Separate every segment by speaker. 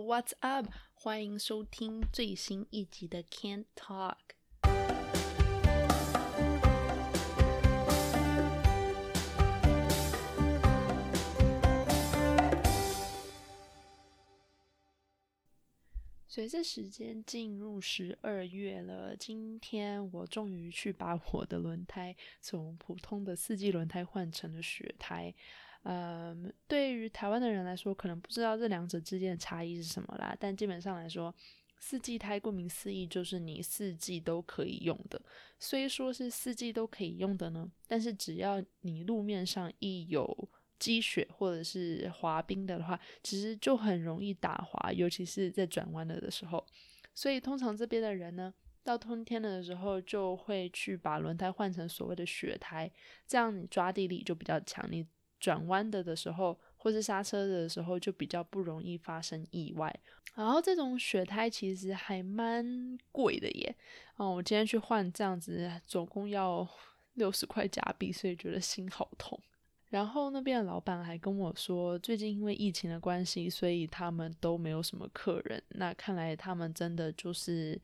Speaker 1: What's up？欢迎收听最新一集的 Can't Talk。随着时间进入十二月了，今天我终于去把我的轮胎从普通的四季轮胎换成了雪胎。嗯，对于台湾的人来说，可能不知道这两者之间的差异是什么啦。但基本上来说，四季胎顾名思义就是你四季都可以用的。虽说是四季都可以用的呢，但是只要你路面上一有积雪或者是滑冰的话，其实就很容易打滑，尤其是在转弯了的时候。所以通常这边的人呢，到冬天了的时候，就会去把轮胎换成所谓的雪胎，这样你抓地力就比较强，你转弯的的时候，或是刹车的时候，就比较不容易发生意外。然后这种雪胎其实还蛮贵的耶，嗯，我今天去换这样子，总共要 六十块加币，所以觉得心好痛。然后那边的老板还跟我说，最近因为疫情的关系，所以他们都没有什么客人。那看来他们真的就是，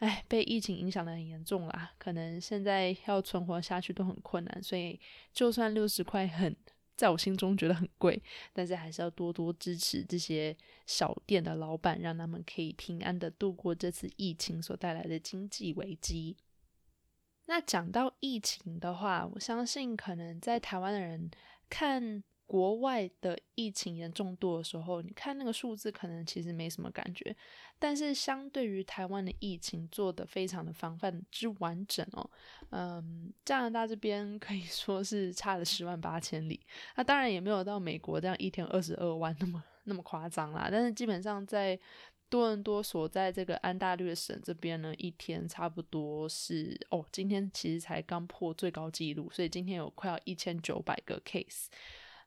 Speaker 1: 哎，被疫情影响的很严重啦。可能现在要存活下去都很困难，所以就算六十块很，在我心中觉得很贵，但是还是要多多支持这些小店的老板，让他们可以平安的度过这次疫情所带来的经济危机。那讲到疫情的话，我相信可能在台湾的人看国外的疫情严重度的时候，你看那个数字可能其实没什么感觉，但是相对于台湾的疫情做的非常的防范之完整哦，嗯，加拿大这边可以说是差了十万八千里，那当然也没有到美国这样一天二十二万那么那么夸张啦，但是基本上在多伦多所在这个安大略省这边呢，一天差不多是哦，今天其实才刚破最高纪录，所以今天有快要一千九百个 case，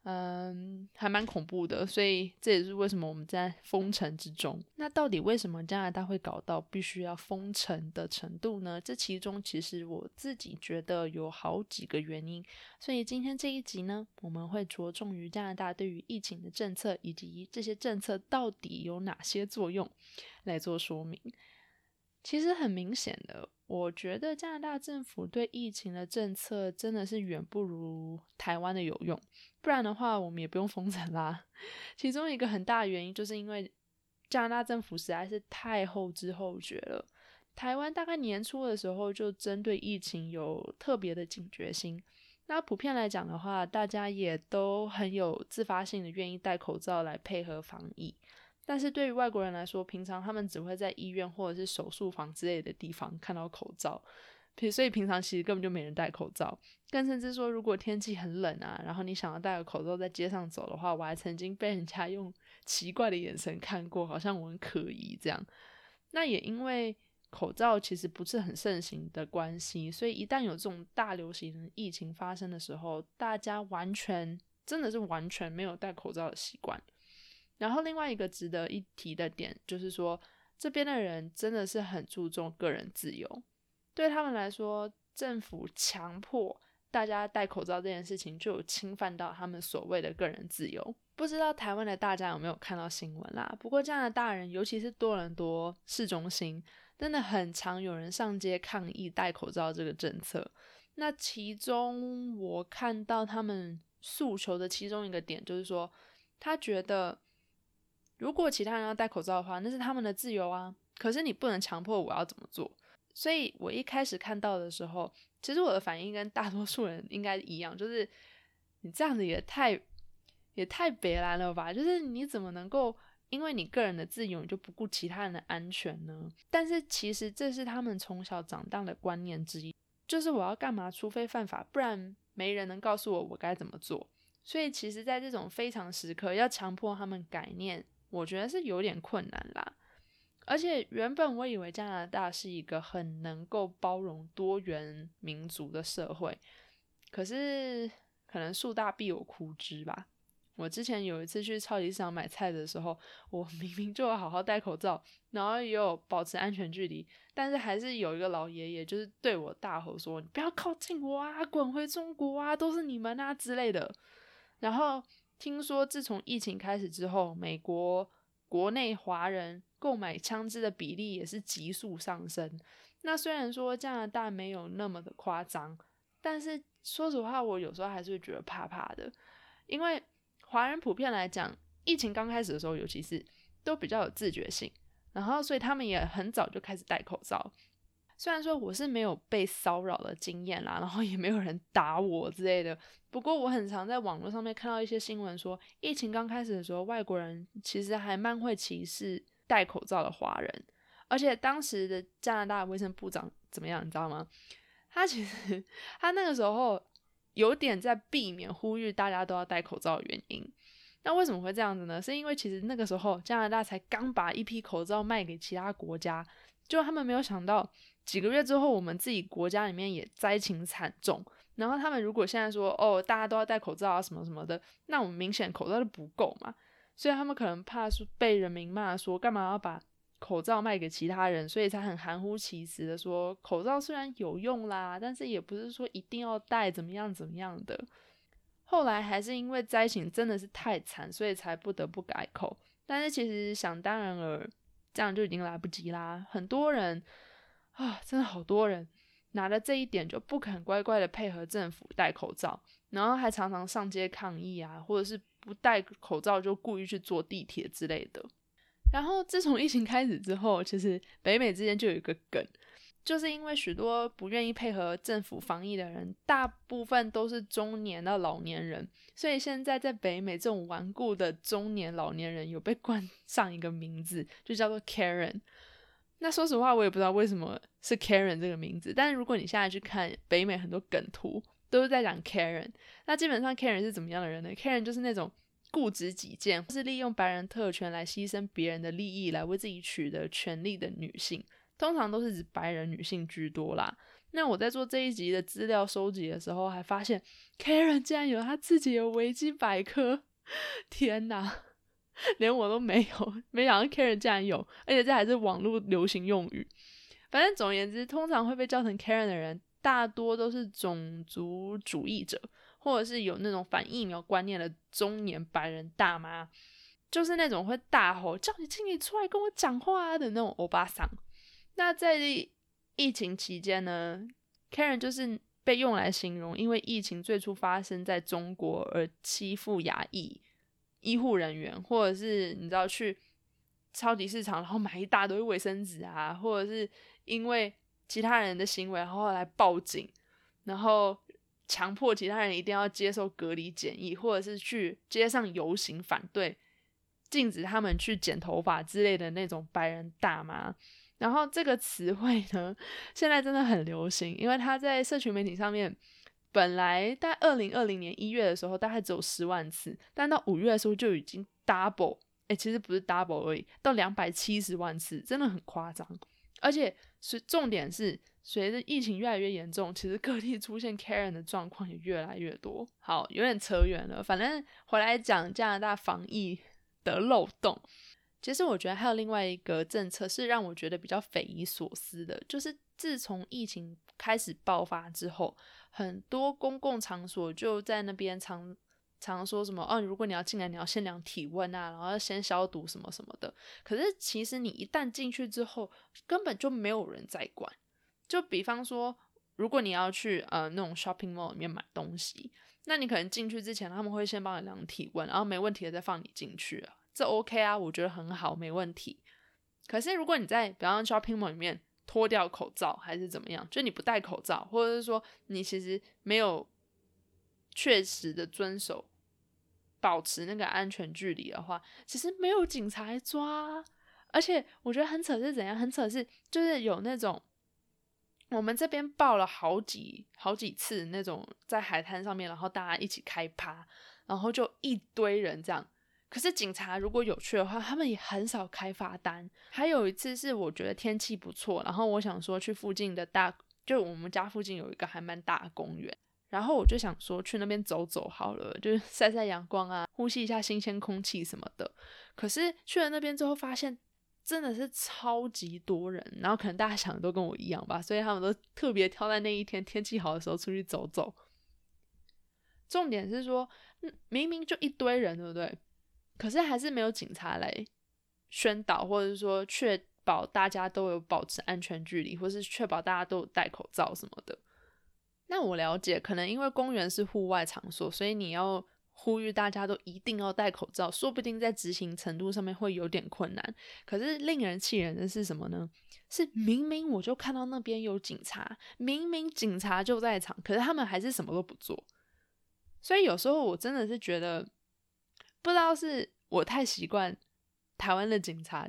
Speaker 1: 嗯，还蛮恐怖的，所以这也是为什么我们在封城之中。那到底为什么加拿大会搞到必须要封城的程度呢？这其中其实我自己觉得有好几个原因，所以今天这一集呢，我们会着重于加拿大对于疫情的政策，以及这些政策到底有哪些作用来做说明。其实很明显的，我觉得加拿大政府对疫情的政策真的是远不如台湾的有用，不然的话我们也不用封城啦。其中一个很大的原因就是因为加拿大政府实在是太后知后觉了。台湾大概年初的时候就针对疫情有特别的警觉心，那普遍来讲的话，大家也都很有自发性的愿意戴口罩来配合防疫。但是对于外国人来说，平常他们只会在医院或者是手术房之类的地方看到口罩，所以平常其实根本就没人戴口罩。更甚至说，如果天气很冷啊，然后你想要戴个口罩在街上走的话，我还曾经被人家用奇怪的眼神看过，好像我很可疑这样。那也因为口罩其实不是很盛行的关系，所以一旦有这种大流行疫情发生的时候，大家完全真的是完全没有戴口罩的习惯。然后另外一个值得一提的点就是说，这边的人真的是很注重个人自由，对他们来说，政府强迫大家戴口罩这件事情就有侵犯到他们所谓的个人自由。不知道台湾的大家有没有看到新闻啦？不过加拿大人，尤其是多伦多市中心，真的很常有人上街抗议戴口罩这个政策。那其中我看到他们诉求的其中一个点就是说，他觉得。如果其他人要戴口罩的话，那是他们的自由啊。可是你不能强迫我要怎么做。所以我一开始看到的时候，其实我的反应跟大多数人应该一样，就是你这样子也太也太别来了吧？就是你怎么能够因为你个人的自由，你就不顾其他人的安全呢？但是其实这是他们从小长大的观念之一，就是我要干嘛，除非犯法，不然没人能告诉我我该怎么做。所以其实，在这种非常时刻，要强迫他们改念。我觉得是有点困难啦，而且原本我以为加拿大是一个很能够包容多元民族的社会，可是可能树大必有枯枝吧。我之前有一次去超级市场买菜的时候，我明明就要好好戴口罩，然后也有保持安全距离，但是还是有一个老爷爷就是对我大吼说：“你不要靠近我啊，滚回中国啊，都是你们啊之类的。”然后。听说自从疫情开始之后，美国国内华人购买枪支的比例也是急速上升。那虽然说加拿大没有那么的夸张，但是说实话，我有时候还是会觉得怕怕的，因为华人普遍来讲，疫情刚开始的时候，尤其是都比较有自觉性，然后所以他们也很早就开始戴口罩。虽然说我是没有被骚扰的经验啦，然后也没有人打我之类的，不过我很常在网络上面看到一些新闻说，疫情刚开始的时候，外国人其实还蛮会歧视戴口罩的华人。而且当时的加拿大卫生部长怎么样，你知道吗？他其实他那个时候有点在避免呼吁大家都要戴口罩的原因。那为什么会这样子呢？是因为其实那个时候加拿大才刚把一批口罩卖给其他国家，就他们没有想到几个月之后，我们自己国家里面也灾情惨重。然后他们如果现在说哦，大家都要戴口罩啊什么什么的，那我们明显口罩就不够嘛，所以他们可能怕说被人民骂说干嘛要把。口罩卖给其他人，所以才很含糊其辞的说，口罩虽然有用啦，但是也不是说一定要戴，怎么样怎么样的。后来还是因为灾情真的是太惨，所以才不得不改口。但是其实想当然尔，这样就已经来不及啦。很多人啊，真的好多人拿了这一点就不肯乖乖的配合政府戴口罩，然后还常常上街抗议啊，或者是不戴口罩就故意去坐地铁之类的。然后自从疫情开始之后，其实北美之间就有一个梗，就是因为许多不愿意配合政府防疫的人，大部分都是中年到老年人，所以现在在北美这种顽固的中年老年人有被冠上一个名字，就叫做 Karen。那说实话，我也不知道为什么是 Karen 这个名字，但是如果你现在去看北美很多梗图，都是在讲 Karen。那基本上 Karen 是怎么样的人呢？Karen 就是那种。固执己见，是利用白人特权来牺牲别人的利益，来为自己取得权利的女性，通常都是指白人女性居多啦。那我在做这一集的资料收集的时候，还发现 Karen 竟然有他自己的维基百科，天哪，连我都没有，没想到 Karen 竟然有，而且这还是网络流行用语。反正总而言之，通常会被叫成 Karen 的人，大多都是种族主义者。或者是有那种反疫苗观念的中年白人大妈，就是那种会大吼叫你请你出来跟我讲话的那种欧巴桑。那在疫情期间呢，Karen 就是被用来形容，因为疫情最初发生在中国而欺负牙医医护人员，或者是你知道去超级市场然后买一大堆卫生纸啊，或者是因为其他人的行为然后来报警，然后。强迫其他人一定要接受隔离检疫，或者是去街上游行反对，禁止他们去剪头发之类的那种白人大妈。然后这个词汇呢，现在真的很流行，因为他在社群媒体上面，本来在二零二零年一月的时候大概只有十万次，但到五月的时候就已经 double，哎，其实不是 double 而已，到两百七十万次，真的很夸张。而且随重点是。随着疫情越来越严重，其实各地出现 Karen 的状况也越来越多。好，有点扯远了，反正回来讲加拿大防疫的漏洞。其实我觉得还有另外一个政策是让我觉得比较匪夷所思的，就是自从疫情开始爆发之后，很多公共场所就在那边常常说什么，哦，如果你要进来，你要先量体温啊，然后要先消毒什么什么的。可是其实你一旦进去之后，根本就没有人在管。就比方说，如果你要去呃那种 shopping mall 里面买东西，那你可能进去之前，他们会先帮你量体温，然后没问题的再放你进去这 OK 啊，我觉得很好，没问题。可是如果你在比方 shopping mall 里面脱掉口罩还是怎么样，就你不戴口罩，或者是说你其实没有确实的遵守保持那个安全距离的话，其实没有警察来抓。而且我觉得很扯是怎样，很扯是就是有那种。我们这边报了好几好几次那种在海滩上面，然后大家一起开趴，然后就一堆人这样。可是警察如果有去的话，他们也很少开罚单。还有一次是我觉得天气不错，然后我想说去附近的大，就我们家附近有一个还蛮大的公园，然后我就想说去那边走走好了，就是 晒晒阳光啊，呼吸一下新鲜空气什么的。可是去了那边之后发现。真的是超级多人，然后可能大家想的都跟我一样吧，所以他们都特别挑在那一天天气好的时候出去走走。重点是说，明明就一堆人，对不对？可是还是没有警察来宣导，或者说确保大家都有保持安全距离，或是确保大家都有戴口罩什么的。那我了解，可能因为公园是户外场所，所以你要呼吁大家都一定要戴口罩，说不定在执行程度上面会有点困难。可是令人气人的是什么呢？是明明我就看到那边有警察，明明警察就在场，可是他们还是什么都不做。所以有时候我真的是觉得，不知道是我太习惯台湾的警察，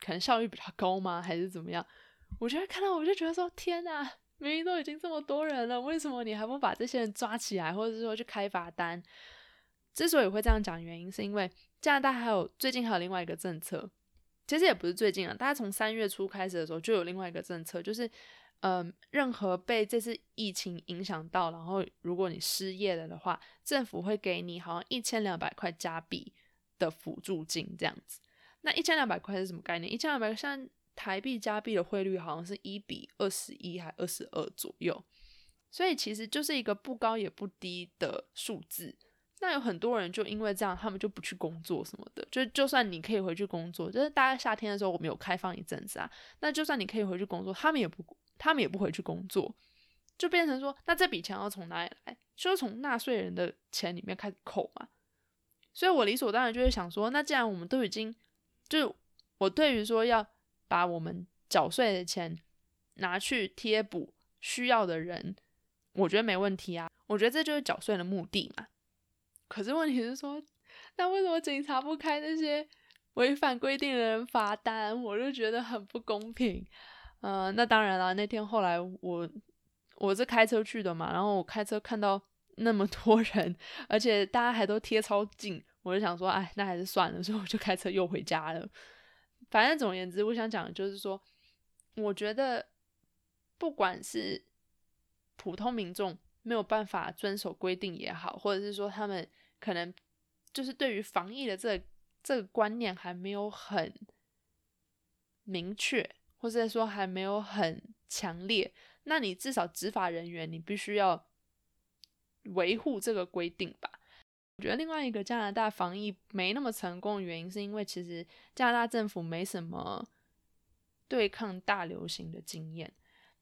Speaker 1: 可能效率比较高吗，还是怎么样？我觉得看到我就觉得说，天哪！明明都已经这么多人了，为什么你还不把这些人抓起来，或者是说去开罚单？之所以会这样讲，原因是因为加拿大还有最近还有另外一个政策，其实也不是最近啊，大家从三月初开始的时候就有另外一个政策，就是嗯，任何被这次疫情影响到，然后如果你失业了的话，政府会给你好像一千两百块加币的辅助金这样子。那一千两百块是什么概念？一千两百块像。台币加币的汇率好像是一比二十一还二十二左右，所以其实就是一个不高也不低的数字。那有很多人就因为这样，他们就不去工作什么的。就就算你可以回去工作，就是大家夏天的时候我们有开放一阵子啊。那就算你可以回去工作，他们也不他们也不回去工作，就变成说，那这笔钱要从哪里来？就是从纳税人的钱里面开始扣嘛。所以我理所当然就会想说，那既然我们都已经，就我对于说要。把我们缴税的钱拿去贴补需要的人，我觉得没问题啊。我觉得这就是缴税的目的嘛。可是问题是说，那为什么警察不开那些违反规定的人罚单？我就觉得很不公平。嗯，那当然了，那天后来我我是开车去的嘛，然后我开车看到那么多 人，而且大家还都贴超近，我就想说，哎，那还是算了，所以我就开车又回家了。反正总而言之，我想讲的就是说，我觉得不管是普通民众没有办法遵守规定也好，或者是说他们可能就是对于防疫的这这个观念还没有很明确，或者说还没有很强烈，那你至少执法人员你必须要维护这个规定吧。我觉得另外一个加拿大防疫没那么成功的原因，是因为其实加拿大政府没什么对抗大流行的经验。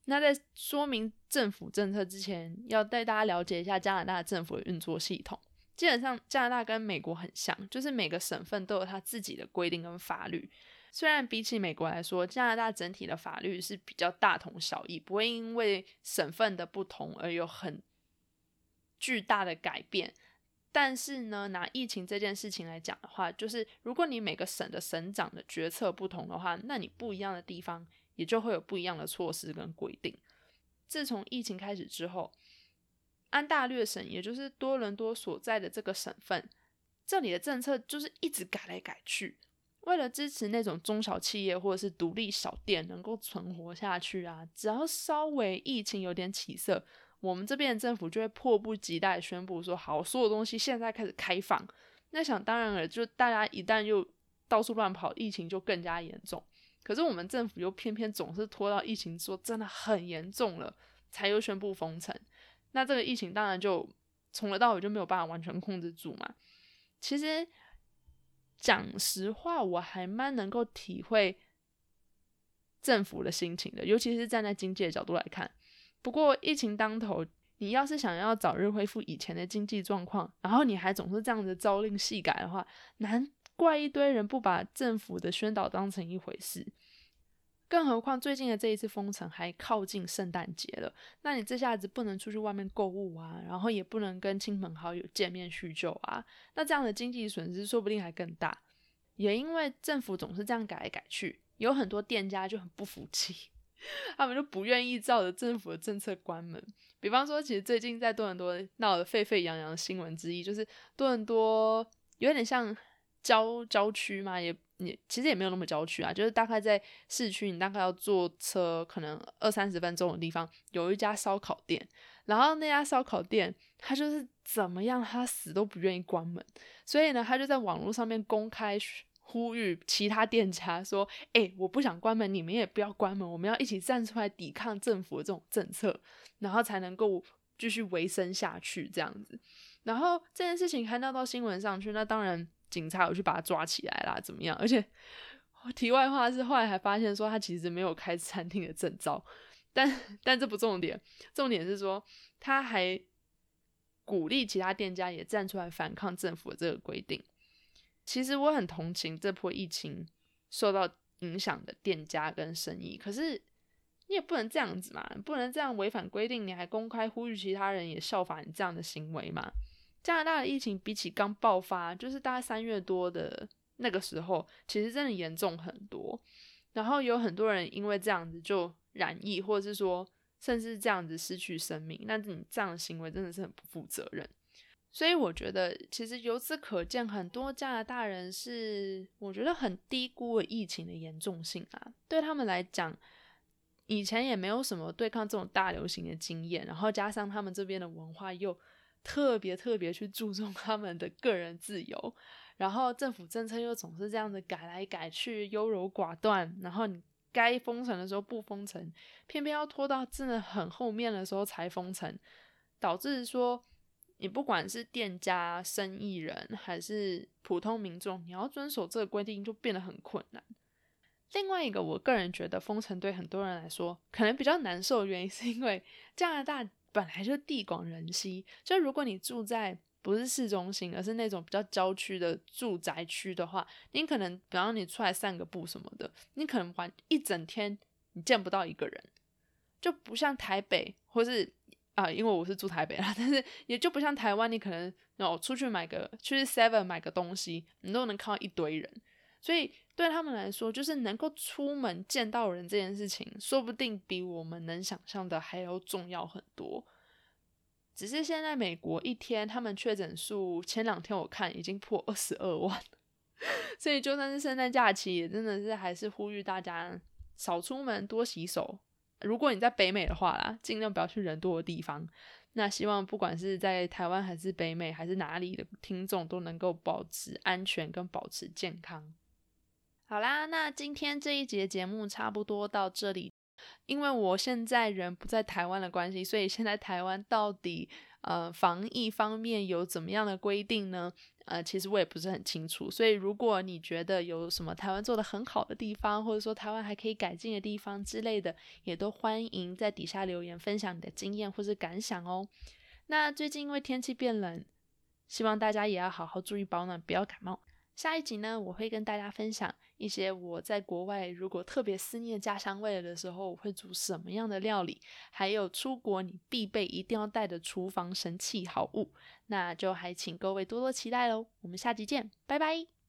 Speaker 1: 那在说明政府政策之前，要带大家了解一下加拿大政府的运作系统。基本上加拿大跟美国很像，就是每个省份都有它自己的规定跟法律。虽然比起美国来说，加拿大整体的法律是比较大同小异，不会因为省份的不同而有很巨大的改变。但是呢，拿疫情这件事情来讲的话，就是如果你每个省的省长的决策不同的话，那你不一样的地方也就会有不一样的措施跟规定。自从疫情开始之后，安大略省，也就是多伦多所在的这个省份，这里的政策就是一直改来改去，为了支持那种中小企业或者是独立小店能够存活下去啊，只要稍微疫情有点起色。我们这边的政府就会迫不及待宣布说：“好，所有东西现在开始开放。”那想当然了，就大家一旦又到处乱跑，疫情就更加严重。可是我们政府又偏偏总是拖到疫情说真的很严重了，才又宣布封城。那这个疫情当然就从头到尾就没有办法完全控制住嘛。其实讲实话，我还蛮能够体会政府的心情的，尤其是站在经济的角度来看。不过疫情当头，你要是想要早日恢复以前的经济状况，然后你还总是这样子朝令夕改的话，难怪一堆人不把政府的宣导当成一回事。更何况最近的这一次封城还靠近圣诞节了，那你这下子不能出去外面购物啊，然后也不能跟亲朋好友见面叙旧啊，那这样的经济损失说不定还更大。也因为政府总是这样改来改去，有很多店家就很不服气。他们就不愿意照着政府的政策关门。比方说，其实最近在多伦多闹得沸沸扬扬的新闻之一，就是多伦多有点像郊郊区嘛，也你其实也没有那么郊区啊，就是大概在市区，你大概要坐车可能二三十分钟的地方，有一家烧烤店。然后那家烧烤店，他就是怎么样，他死都不愿意关门，所以呢，他就在网络上面公开。呼吁其他店家说：“哎，我不想关门，你们也不要关门，我们要一起站出来抵抗政府的这种政策，然后才能够继续维生下去。”这样子，然后这件事情还闹到新闻上去，那当然警察有去把他抓起来啦，怎么样？而且题外话是，后来还发现说他其实没有开餐厅的证照，但但这不重点，重点是说他还鼓励其他店家也站出来反抗政府的这个规定。其实我很同情这波疫情受到影响的店家跟生意，可是你也不能这样子嘛，不能这样违反规定，你还公开呼吁其他人也效法你这样的行为嘛？加拿大的疫情比起刚爆发，就是大概三月多的那个时候，其实真的严重很多。然后有很多人因为这样子就染疫，或者是说甚至这样子失去生命，那你这样的行为真的是很不负责任。所以我觉得，其实由此可见，很多加拿大人是我觉得很低估了疫情的严重性啊。对他们来讲，以前也没有什么对抗这种大流行的经验，然后加上他们这边的文化又特别特别去注重他们的个人自由，然后政府政策又总是这样子改来改去，优柔寡断，然后你该封城的时候不封城，偏偏要拖到真的很后面的时候才封城，导致说。你不管是店家、生意人还是普通民众，你要遵守这个规定就变得很困难。另外一个，我个人觉得封城对很多人来说可能比较难受的原因，是因为加拿大本来就地广人稀，就如果你住在不是市中心，而是那种比较郊区的住宅区的话，你可能比方你出来散个步什么的，你可能玩一整天你见不到一个人，就不像台北或是。啊，因为我是住台北啦，但是也就不像台湾，你可能哦出去买个去 Seven 买个东西，你都能看到一堆人。所以对他们来说，就是能够出门见到人这件事情，说不定比我们能想象的还要重要很多。只是现在美国一天他们确诊数，前两天我看已经破二十二万，所以就算是圣诞假期，也真的是还是呼吁大家少出门，多洗手。如果你在北美的话啦，尽量不要去人多的地方。那希望不管是在台湾还是北美还是哪里的听众都能够保持安全跟保持健康。好啦，那今天这一节节目差不多到这里。因为我现在人不在台湾的关系，所以现在台湾到底呃防疫方面有怎么样的规定呢？呃，其实我也不是很清楚，所以如果你觉得有什么台湾做的很好的地方，或者说台湾还可以改进的地方之类的，也都欢迎在底下留言分享你的经验或是感想哦。那最近因为天气变冷，希望大家也要好好注意保暖，不要感冒。下一集呢，我会跟大家分享一些我在国外如果特别思念家乡味的时候，我会煮什么样的料理，还有出国你必备一定要带的厨房神器好物，那就还请各位多多期待喽。我们下集见，拜拜。